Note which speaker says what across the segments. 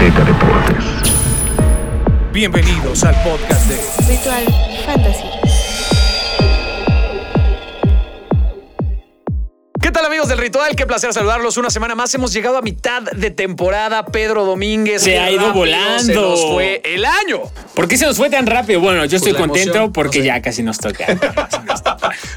Speaker 1: Azteca Deportes.
Speaker 2: Bienvenidos al podcast de
Speaker 3: Ritual Fantasy.
Speaker 4: Tal amigos del ritual? Qué placer saludarlos una semana más. Hemos llegado a mitad de temporada. Pedro Domínguez.
Speaker 5: Se ha ido volando.
Speaker 4: Se nos fue el año.
Speaker 5: ¿Por qué se nos fue tan rápido? Bueno, yo estoy
Speaker 4: Pues
Speaker 5: contento
Speaker 4: emoción,
Speaker 5: porque
Speaker 4: no sé.
Speaker 5: ya casi nos toca.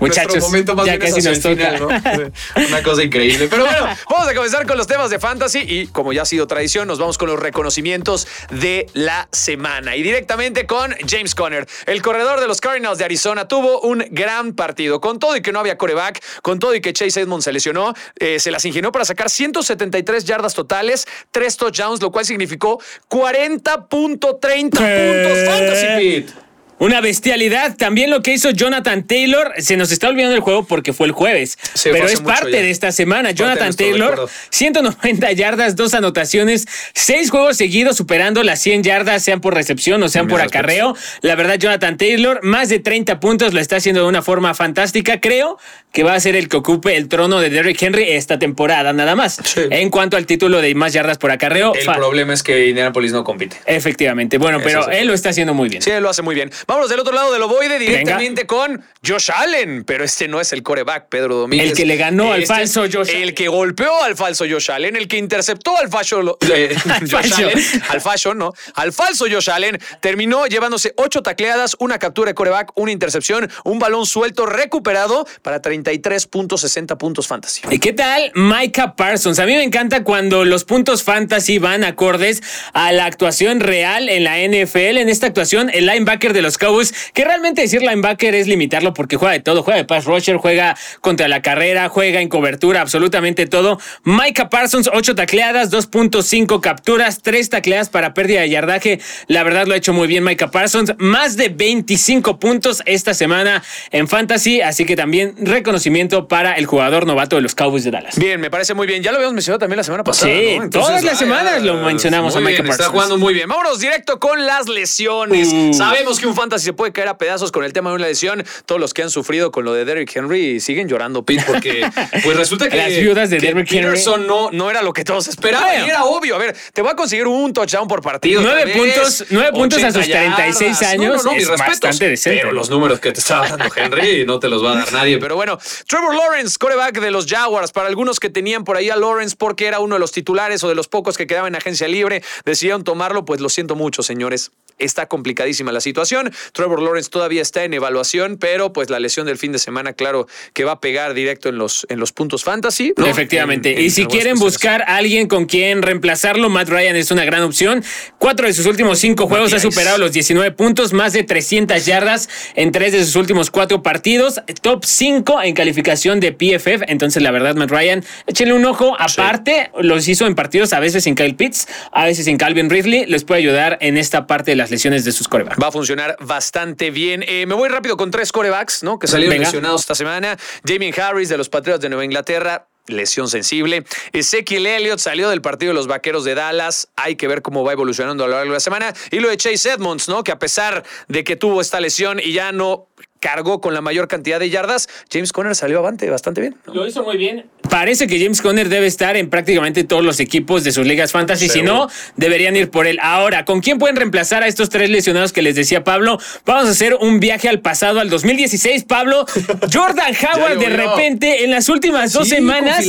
Speaker 5: Muchachos,
Speaker 4: Nuestro momento más
Speaker 5: ya casi nos toca.
Speaker 4: final, ¿no? Una cosa increíble. Pero bueno, vamos a comenzar con los temas de fantasy y como ya ha sido tradición, nos vamos con los reconocimientos de la semana. Y directamente con James Conner, el corredor de los Cardinals de Arizona, tuvo un gran partido. Con todo y que no había coreback, con todo y que Chase Edmonds se lesionó, eh, se las ingenió para sacar 173 yardas totales, 3 touchdowns, lo cual significó 40.30 puntos fantasy, Pete.
Speaker 5: Una bestialidad. También lo que hizo Jonathan Taylor. Se nos está olvidando el juego porque fue el jueves.
Speaker 4: Sí,
Speaker 5: pero es parte
Speaker 4: ya.
Speaker 5: de esta semana. Jonathan Taylor,
Speaker 4: recuerdo.
Speaker 5: 190 yardas, dos anotaciones, seis juegos seguidos superando las 100 yardas, sean por recepción o sean por acarreo. La verdad, Jonathan Taylor, más de 30 puntos, lo está haciendo de una forma fantástica. Creo que va a ser el que ocupe el trono de Derrick Henry esta temporada, nada más.
Speaker 4: Sí.
Speaker 5: En cuanto al título de más yardas por acarreo,
Speaker 4: El problema es que Indianapolis no compite.
Speaker 5: efectivamente. Bueno, pero él lo está haciendo muy bien.
Speaker 4: Sí, lo hace muy bien. Vámonos del otro lado del ovoide directamente con Josh Allen, pero este no es el coreback, Pedro Domínguez.
Speaker 5: El que le ganó al
Speaker 4: Este
Speaker 5: falso Josh
Speaker 4: El que golpeó al falso Josh Allen, el que interceptó al falso eh, Josh. Allen, al falso, no, al falso Josh Allen, terminó llevándose ocho tacleadas, una captura de coreback, una intercepción, un balón suelto recuperado para 33.60 puntos fantasy.
Speaker 5: ¿Y qué tal Micah Parsons? A mí me encanta cuando los puntos fantasy van acordes a la actuación real en la NFL. En esta actuación, el linebacker de los Cowboys, que realmente decir linebacker es limitarlo porque juega de todo. Juega de pass rusher, juega contra la carrera, juega en cobertura, absolutamente todo. Micah Parsons, 8 tacleadas, 2.5 capturas, 3 tacleadas para pérdida de yardaje. La verdad lo ha hecho muy bien Micah Parsons. Más de 25 puntos esta semana en fantasy. Así que también reconocimiento para el jugador novato de los Cowboys de Dallas.
Speaker 4: Bien, me parece muy bien. Ya lo habíamos mencionado también la semana pasada.
Speaker 5: Sí,
Speaker 4: ¿no?
Speaker 5: todas las
Speaker 4: ah,
Speaker 5: semanas lo mencionamos a Micah
Speaker 4: bien, Está
Speaker 5: Parsons.
Speaker 4: jugando muy bien. Vámonos directo con las lesiones.
Speaker 5: Uh.
Speaker 4: Sabemos que un fantasy se puede caer a pedazos con el tema de una lesión. Todos los que han sufrido con lo de Derrick Henry siguen llorando, Pete, porque pues resulta que
Speaker 5: Las viudas de Derrick Henry.
Speaker 4: Peterson no, no era lo que todos esperaban. Y era obvio. A ver, te voy a conseguir un touchdown por partido.
Speaker 5: Nueve
Speaker 4: vez,
Speaker 5: puntos- nueve puntos a sus
Speaker 4: 80
Speaker 5: 36
Speaker 4: yardas.
Speaker 5: años
Speaker 4: No, no, no, mis
Speaker 5: es bastante decente.
Speaker 4: Pero los números que te estaba dando Henry no te los va a dar nadie. Pero bueno, Trevor Lawrence, coreback de los Jaguars. Para algunos que tenían por ahí a Lawrence porque era uno de los titulares o de los pocos que quedaban en agencia libre, decidieron tomarlo. Pues lo siento mucho, señores. Está complicadísima la situación. Trevor Lawrence todavía está en evaluación, pero pues la lesión del fin de semana, claro, que va a pegar directo en los, en los puntos fantasy. ¿no?
Speaker 5: Efectivamente.
Speaker 4: En- en
Speaker 5: y si quieren buscar a alguien con quien reemplazarlo, Matt Ryan es una gran opción. Cuatro de sus últimos cinco juegos ha superado los 19 puntos, más de 300 yardas en tres de sus últimos cuatro partidos. Top 5 en calificación de PFF. Entonces, la verdad, Matt Ryan, échenle un ojo. Aparte, los hizo en partidos a veces sin Kyle Pitts, a veces sin Calvin Ridley. Les puede ayudar en esta parte de las lesiones de sus corebacks.
Speaker 4: Va a funcionar bastante bien. Eh, me voy rápido con tres corebacks, ¿no? Que salieron lesionados esta semana. Jamie Harris de los Patriots de Nueva Inglaterra. Lesión sensible. Ezekiel Elliott salió del partido de los vaqueros de Dallas. Hay que ver cómo va evolucionando a lo largo de la semana. Y lo de Chase Edmonds, ¿no? Que a pesar de que tuvo esta lesión y ya no cargó con la mayor cantidad de yardas, James Conner salió avante bastante bien. ¿no?
Speaker 5: Lo hizo muy bien. Parece que James Conner debe estar en prácticamente todos los equipos de sus ligas fantasy. Si no, deberían ir por él. Ahora, ¿con quién pueden reemplazar a estos tres lesionados que les decía Pablo? Vamos a hacer un viaje al pasado, al 2016, Pablo. Jordan Howard, de repente, en las últimas dos
Speaker 4: Sí,
Speaker 5: semanas,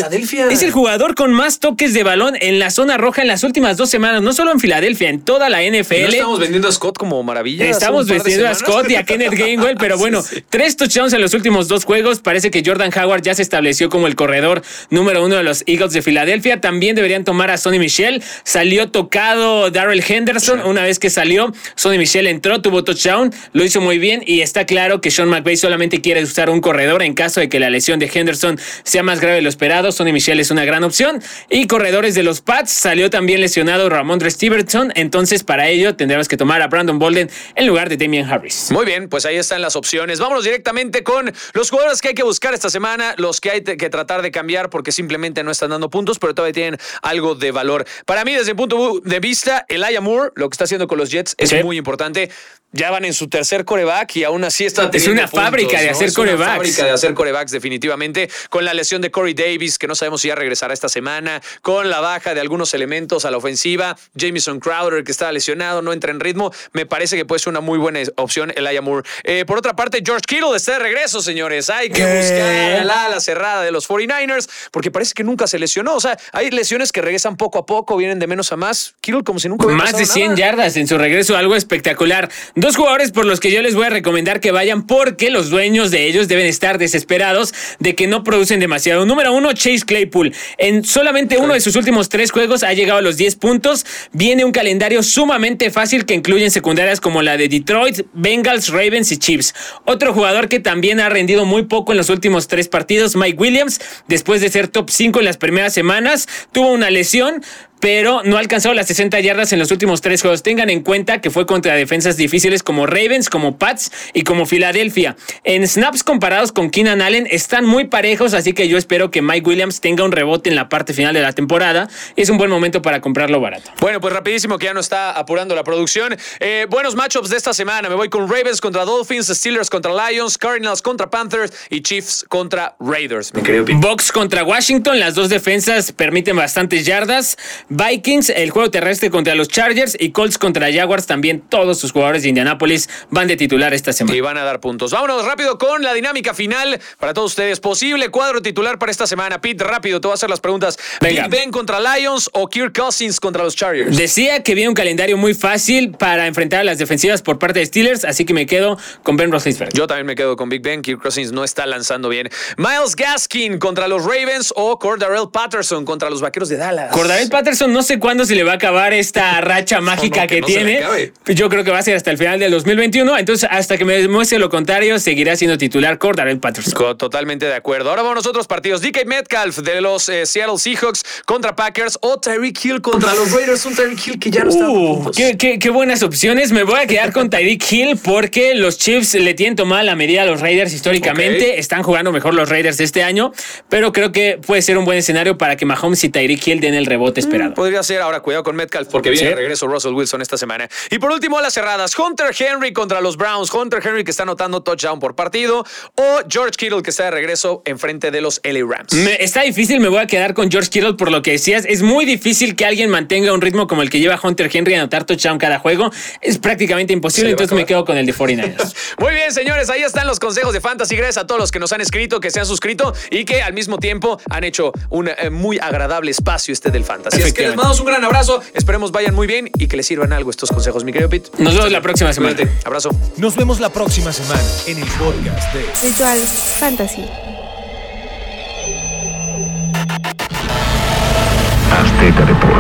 Speaker 5: es el jugador con más toques de balón en la zona roja en las últimas dos semanas. No solo en Filadelfia, en toda la NFL.
Speaker 4: ¿No estamos vendiendo a Scott como maravilla.
Speaker 5: Estamos vestiendo a? Scott y a Kenneth Gainwell, pero bueno,
Speaker 4: Sí,
Speaker 5: tres touchdowns en los últimos dos juegos. Parece que Jordan Howard ya se estableció como el corredor número uno de los Eagles de Filadelfia. También deberían tomar a Sonny Michel. Salió tocado Darrell Henderson. Una vez que salió, Sonny Michel entró, tuvo touchdown, lo hizo muy bien y está claro que Sean McVay solamente quiere usar un corredor en caso de que la lesión de Henderson sea más grave de lo esperado. Sonny Michel es una gran opción. Y corredores de los Pats, salió también lesionado Ramondre Stevenson. Entonces, para ello, tendremos que tomar a Brandon Bolden en lugar de Damian Harris.
Speaker 4: Muy bien, pues ahí están las opciones Vámonos directamente con los jugadores que hay que buscar esta semana, los que hay que tratar de cambiar porque simplemente no están dando puntos, pero todavía tienen algo de valor. Para mí, desde el punto de vista, el Moore, lo que está haciendo con los Jets, es muy importante ya van en su tercer coreback y aún así está
Speaker 5: Es una fábrica de hacer corebacks. Una
Speaker 4: fábrica de hacer corebacks, definitivamente. Con la lesión de Corey Davis, que no sabemos si ya regresará esta semana. Con la baja de algunos elementos a la ofensiva. Jamison Crowder, que está lesionado, no entra en ritmo. Me parece que puede ser una muy buena opción el Moore. Eh, por otra parte, George Kittle está de regreso, señores. Hay que buscar la ala cerrada de los 49ers, porque parece que nunca se lesionó. O sea, hay lesiones que regresan poco a poco, vienen de menos a más. Kittle como si nunca hubiera
Speaker 5: Más de 100 yardas en su regreso, algo espectacular. Dos jugadores por los que yo les voy a recomendar que vayan porque los dueños de ellos deben estar desesperados de que no producen demasiado. Número uno, Chase Claypool. En solamente uno de sus últimos tres juegos ha llegado a los 10 puntos. Viene un calendario sumamente fácil que incluyen secundarias como la de Detroit, Bengals, Ravens y Chiefs. Otro jugador que también ha rendido muy poco en los últimos tres partidos, Mike Williams, después de ser top 5 en las primeras semanas, tuvo una lesión, pero no ha alcanzado las 60 yardas en los últimos tres juegos. Tengan en cuenta que fue contra defensas difíciles como Ravens, como Pats y como Filadelfia. En snaps comparados con Keenan Allen están muy parejos, así que yo espero que Mike Williams tenga un rebote en la parte final de la temporada. Es un buen momento para comprarlo barato.
Speaker 4: Bueno, pues rapidísimo que ya no está apurando la producción. Eh, buenos matchups de esta semana. Me voy con Ravens contra Dolphins, Steelers contra Lions, Cardinals contra Panthers y Chiefs contra Raiders.
Speaker 5: Box contra Washington, las dos defensas permiten bastantes yardas. Vikings, el juego terrestre contra los Chargers y Colts contra Jaguars. También todos sus jugadores de Indianapolis van de titular esta semana.
Speaker 4: Y van a dar puntos. Vámonos rápido con la dinámica final para todos ustedes. Posible cuadro titular para esta semana. Pete, rápido, te voy a hacer las preguntas. Venga. Ben contra Lions o Kirk Cousins contra los Chargers?
Speaker 5: Decía que viene un calendario muy fácil para enfrentar a las defensivas por parte de Steelers, así que me quedo con Ben Roethlisberger.
Speaker 4: Yo también me quedo con Big Ben. Kirk Cousins no está lanzando bien. Miles Gaskin contra los Ravens o Cordarrelle Patterson contra los Vaqueros de Dallas.
Speaker 5: Patterson no sé cuándo se le va a acabar esta racha mágica que, tiene. Yo creo que va a ser hasta el final del 2021. Entonces, hasta que me demuestre lo contrario, seguirá siendo titular Cordarel Patterson.
Speaker 4: Totalmente de acuerdo. Ahora vamos a otros partidos. DK Metcalf de los eh, Seattle Seahawks contra Packers o Tyreek Hill contra los Raiders. Un Tyreek Hill que ya no está. Uh,
Speaker 5: qué, buenas opciones. Me voy a quedar con Tyreek Hill porque los Chiefs le tienen tomada la medida a los Raiders históricamente. Están jugando mejor los Raiders este año, pero creo que puede ser un buen escenario para que Mahomes y Tyreek Hill den el rebote esperado.
Speaker 4: Podría ser ahora, cuidado con Metcalf, porque viene de regreso Russell Wilson esta semana. Y por último, las cerradas, Hunter Henry contra los Browns. Hunter Henry que está anotando touchdown por partido, o George Kittle que está de regreso en frente de los LA Rams.
Speaker 5: está difícil, me voy a quedar con George Kittle por lo que decías. Es muy difícil que alguien mantenga un ritmo como el que lleva Hunter Henry a anotar touchdown cada juego. Es prácticamente imposible, entonces me quedo con el de 49ers.
Speaker 4: Señores, ahí están los consejos de Fantasy. Gracias a todos los que nos han escrito, que se han suscrito y que al mismo tiempo han hecho un eh, muy agradable espacio este del Fantasy. Es que les mandamos un gran abrazo. Esperemos vayan muy bien y que les sirvan algo estos consejos, mi querido Pete.
Speaker 5: Nos vemos la próxima semana.
Speaker 4: Abrazo.
Speaker 1: Nos vemos la próxima semana en el podcast de
Speaker 2: Ritual Fantasy.
Speaker 3: Azteca Deportes.